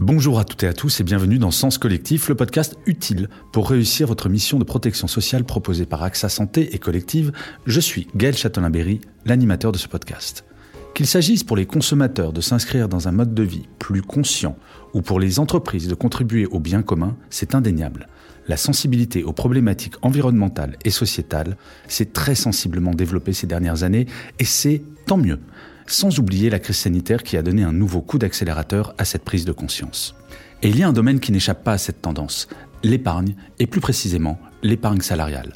Bonjour à toutes et à tous et bienvenue dans Sens Collectif, le podcast utile pour réussir votre mission de protection sociale proposée par AXA Santé et Collective. Je suis Gaël Châtelain-Berry, l'animateur de ce podcast. Qu'il s'agisse pour les consommateurs de s'inscrire dans un mode de vie plus conscient ou pour les entreprises de contribuer au bien commun, c'est indéniable. La sensibilité aux problématiques environnementales et sociétales s'est très sensiblement développée ces dernières années et c'est tant mieux sans oublier la crise sanitaire qui a donné un nouveau coup d'accélérateur à cette prise de conscience. Et il y a un domaine qui n'échappe pas à cette tendance, l'épargne, et plus précisément l'épargne salariale.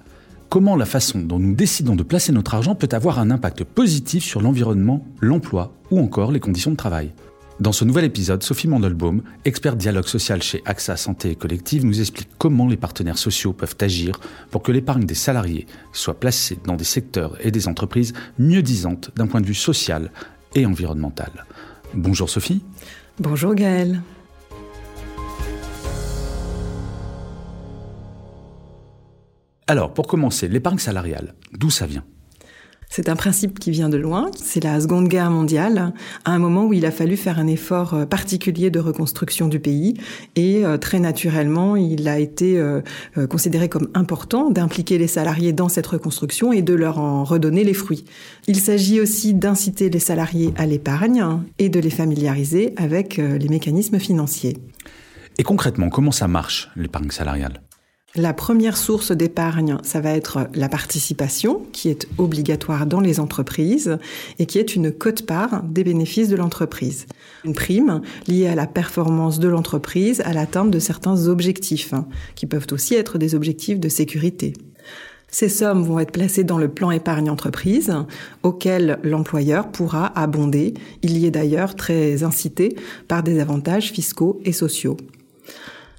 Comment la façon dont nous décidons de placer notre argent peut avoir un impact positif sur l'environnement, l'emploi ou encore les conditions de travail? Dans ce nouvel épisode, Sophie Mandelbaum, experte dialogue social chez AXA Santé et Collective, nous explique comment les partenaires sociaux peuvent agir pour que l'épargne des salariés soit placée dans des secteurs et des entreprises mieux disantes d'un point de vue social et environnemental. Bonjour Sophie. Bonjour Gaël. Alors, pour commencer, l'épargne salariale, d'où ça vient? C'est un principe qui vient de loin. C'est la Seconde Guerre mondiale, à un moment où il a fallu faire un effort euh, particulier de reconstruction du pays. Et euh, très naturellement, il a été euh, considéré comme important d'impliquer les salariés dans cette reconstruction et de leur en redonner les fruits. Il s'agit aussi d'inciter les salariés à l'épargne et de les familiariser avec les mécanismes financiers. Et concrètement, comment ça marche, l'épargne salariale? La première source d'épargne, ça va être la participation, qui est obligatoire dans les entreprises et qui est une cote-part des bénéfices de l'entreprise. Une prime liée à la performance de l'entreprise, à l'atteinte de certains objectifs, qui peuvent aussi être des objectifs de sécurité. Ces sommes vont être placées dans le plan épargne entreprise auquel l'employeur pourra abonder. Il y est d'ailleurs très incité par des avantages fiscaux et sociaux.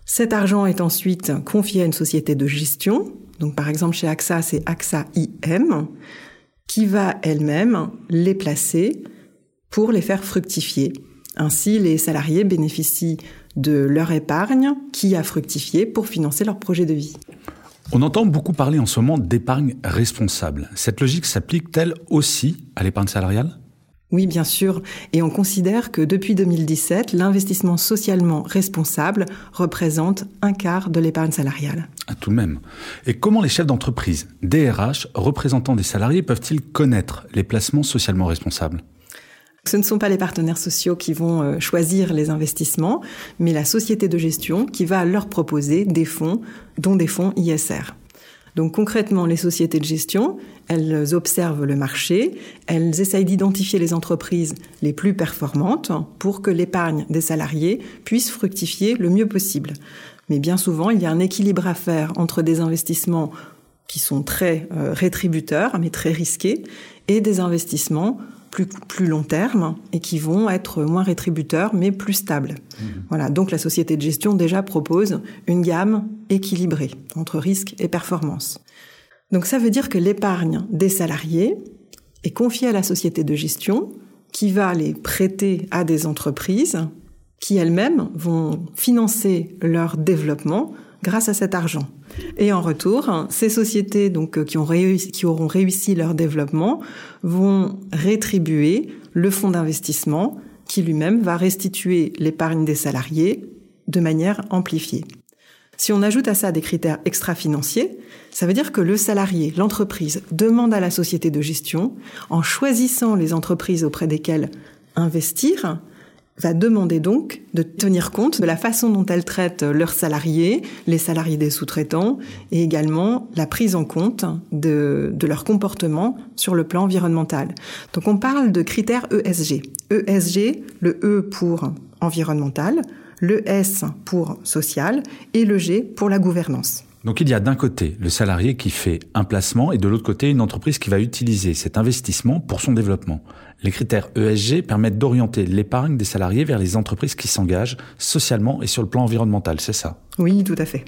Cet argent est ensuite confié à une société de gestion. Donc, par exemple, chez AXA, c'est AXA IM, qui va elle-même les placer pour les faire fructifier. Ainsi, les salariés bénéficient de leur épargne qui a fructifié pour financer leur projet de vie. On entend beaucoup parler en ce moment d'épargne responsable. Cette logique s'applique-t-elle aussi à l'épargne salariale? Oui, bien sûr. Et on considère que depuis 2017, l'investissement socialement responsable représente un quart de l'épargne salariale. Ah, tout de même. Et comment les chefs d'entreprise, DRH, représentants des salariés, peuvent-ils connaître les placements socialement responsables? Ce ne sont pas les partenaires sociaux qui vont euh, choisir les investissements, mais la société de gestion qui va leur proposer des fonds, dont des fonds ISR. Donc concrètement, les sociétés de gestion, elles observent le marché, elles essayent d'identifier les entreprises les plus performantes pour que l'épargne des salariés puisse fructifier le mieux possible. Mais bien souvent, il y a un équilibre à faire entre des investissements qui sont très euh, rétributeurs, mais très risqués, et des investissements plus, long terme et qui vont être moins rétributeurs mais plus stables. Mmh. Voilà, donc la société de gestion déjà propose une gamme équilibrée entre risque et performance. Donc ça veut dire que l'épargne des salariés est confiée à la société de gestion qui va les prêter à des entreprises qui elles-mêmes vont financer leur développement grâce à cet argent. Et en retour, ces sociétés donc euh, qui, qui auront réussi leur développement vont rétribuer le fonds d'investissement qui lui-même va restituer l'épargne des salariés de manière amplifiée. Si on ajoute à ça des critères extra-financiers, ça veut dire que le salarié, l'entreprise, demande à la société de gestion, en choisissant les entreprises auprès desquelles investir, va demander donc de tenir compte de la façon dont elle traite leurs salariés, les salariés des sous-traitants, et également la prise en compte de, de leur comportement sur le plan environnemental. Donc on parle de critères ESG. ESG, le E pour environnemental, le S pour social et le G pour la gouvernance. Donc il y a d'un côté le salarié qui fait un placement et de l'autre côté une entreprise qui va utiliser cet investissement pour son développement. Les critères ESG permettent d'orienter l'épargne des salariés vers les entreprises qui s'engagent socialement et sur le plan environnemental, c'est ça? Oui, tout à fait.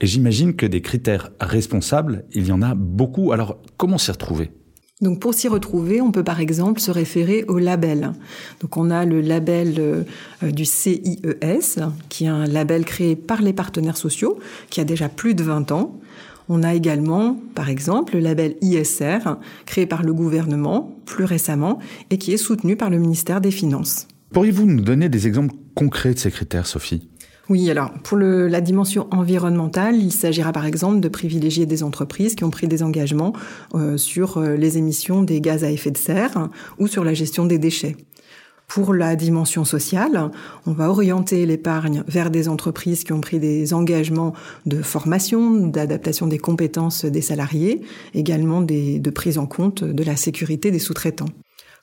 Et j'imagine que des critères responsables, il y en a beaucoup. Alors comment s'y retrouver? Donc pour s'y retrouver, on peut par exemple se référer au label. Donc on a le label euh, du CIES, qui est un label créé par les partenaires sociaux, qui a déjà plus de 20 ans. On a également, par exemple, le label ISR, créé par le gouvernement plus récemment et qui est soutenu par le ministère des Finances. Pourriez-vous nous donner des exemples concrets de ces critères, Sophie? Oui, alors pour la dimension environnementale, il s'agira par exemple de privilégier des entreprises qui ont pris des engagements euh, sur euh, les émissions des gaz à effet de serre ou sur la gestion des déchets. Pour la dimension sociale, on va orienter l'épargne vers des entreprises qui ont pris des engagements de formation, d'adaptation des compétences des salariés, également de prise en compte de la sécurité des sous-traitants.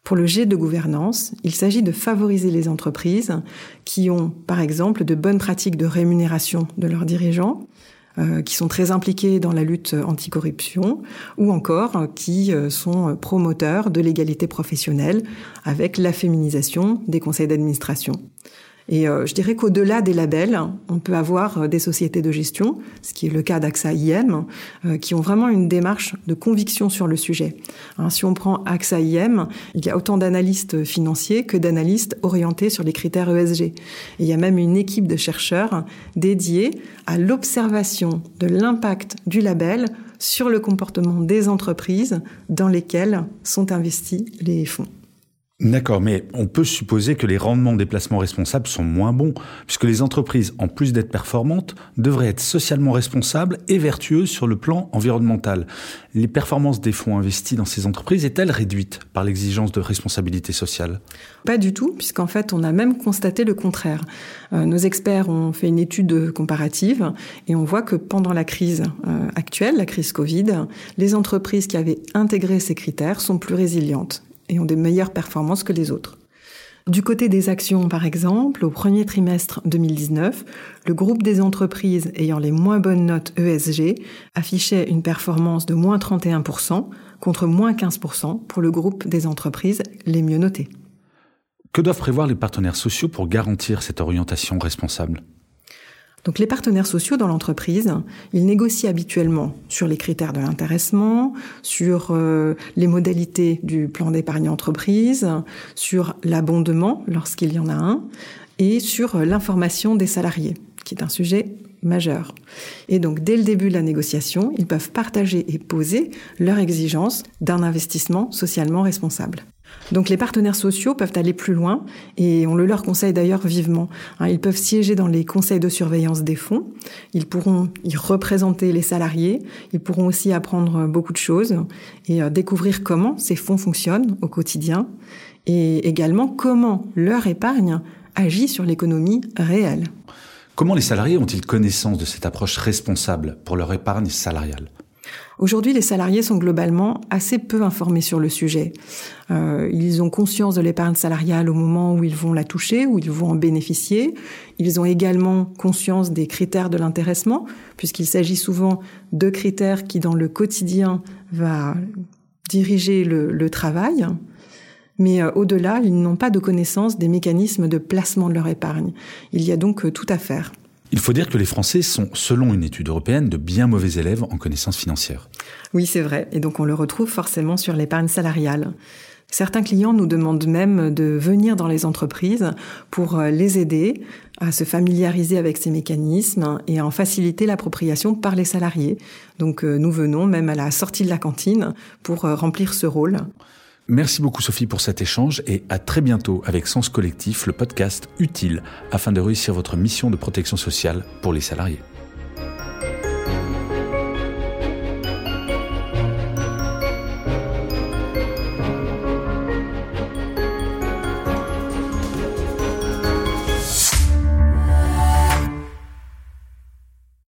Pour le G de gouvernance, il s'agit de favoriser les entreprises qui ont, par exemple, de bonnes pratiques de rémunération de leurs dirigeants, euh, qui sont très impliqués dans la lutte anticorruption, ou encore euh, qui euh, sont promoteurs de l'égalité professionnelle avec la féminisation des conseils d'administration. Et euh, je dirais qu'au-delà des labels, on peut avoir euh, des sociétés de gestion, ce qui est le cas d'AXA IM, euh, qui ont vraiment une démarche de conviction sur le sujet. Hein, si on prend AXA IM, il y a autant d'analystes financiers que d'analystes orientés sur les critères ESG. Et il y a même une équipe de chercheurs dédiée à l'observation de l'impact du label sur le comportement des entreprises dans lesquelles sont investis les fonds. D'accord, mais on peut supposer que les rendements des placements responsables sont moins bons, puisque les entreprises, en plus d'être performantes, devraient être socialement responsables et vertueuses sur le plan environnemental. Les performances des fonds investis dans ces entreprises est-elles réduites par l'exigence de responsabilité sociale? Pas du tout, puisqu'en fait, on a même constaté le contraire. Euh, nos experts ont fait une étude comparative et on voit que pendant la crise euh, actuelle, la crise Covid, les entreprises qui avaient intégré ces critères sont plus résilientes et ont des meilleures performances que les autres. Du côté des actions, par exemple, au premier trimestre 2019, le groupe des entreprises ayant les moins bonnes notes ESG affichait une performance de moins 31% contre moins 15% pour le groupe des entreprises les mieux notées. Que doivent prévoir les partenaires sociaux pour garantir cette orientation responsable? Donc les partenaires sociaux dans l'entreprise, ils négocient habituellement sur les critères de l'intéressement, sur euh, les modalités du plan d'épargne entreprise, sur l'abondement lorsqu'il y en a un, et sur euh, l'information des salariés, qui est un sujet majeur. Et donc, dès le début de la négociation, ils peuvent partager et poser leurs exigences d'un investissement socialement responsable. Donc les partenaires sociaux peuvent aller plus loin et on le leur conseille d'ailleurs vivement. Hein, ils peuvent siéger dans les conseils de surveillance des fonds, ils pourront y représenter les salariés, ils pourront aussi apprendre beaucoup de choses et euh, découvrir comment ces fonds fonctionnent au quotidien et également comment leur épargne agit sur l'économie réelle. Comment les salariés ont-ils connaissance de cette approche responsable pour leur épargne salariale? Aujourd'hui, les salariés sont globalement assez peu informés sur le sujet. Euh, ils ont conscience de l'épargne salariale au moment où ils vont la toucher, où ils vont en bénéficier. Ils ont également conscience des critères de l'intéressement, puisqu'il s'agit souvent de critères qui, dans le quotidien, va diriger le, travail. Mais euh, au-delà, ils n'ont pas de connaissance des mécanismes de placement de leur épargne. Il y a donc euh, tout à faire. Il faut dire que les Français sont, selon une étude européenne, de bien mauvais élèves en connaissances financières. Oui, c'est vrai. Et donc on le retrouve forcément sur l'épargne salariale. Certains clients nous demandent même de venir dans les entreprises pour euh, les aider à se familiariser avec ces mécanismes et à en faciliter l'appropriation par les salariés. Donc euh, nous venons même à la sortie de la cantine pour euh, remplir ce rôle. Merci beaucoup Sophie pour cet échange et à très bientôt avec Sens Collectif, le podcast utile afin de réussir votre mission de protection sociale pour les salariés.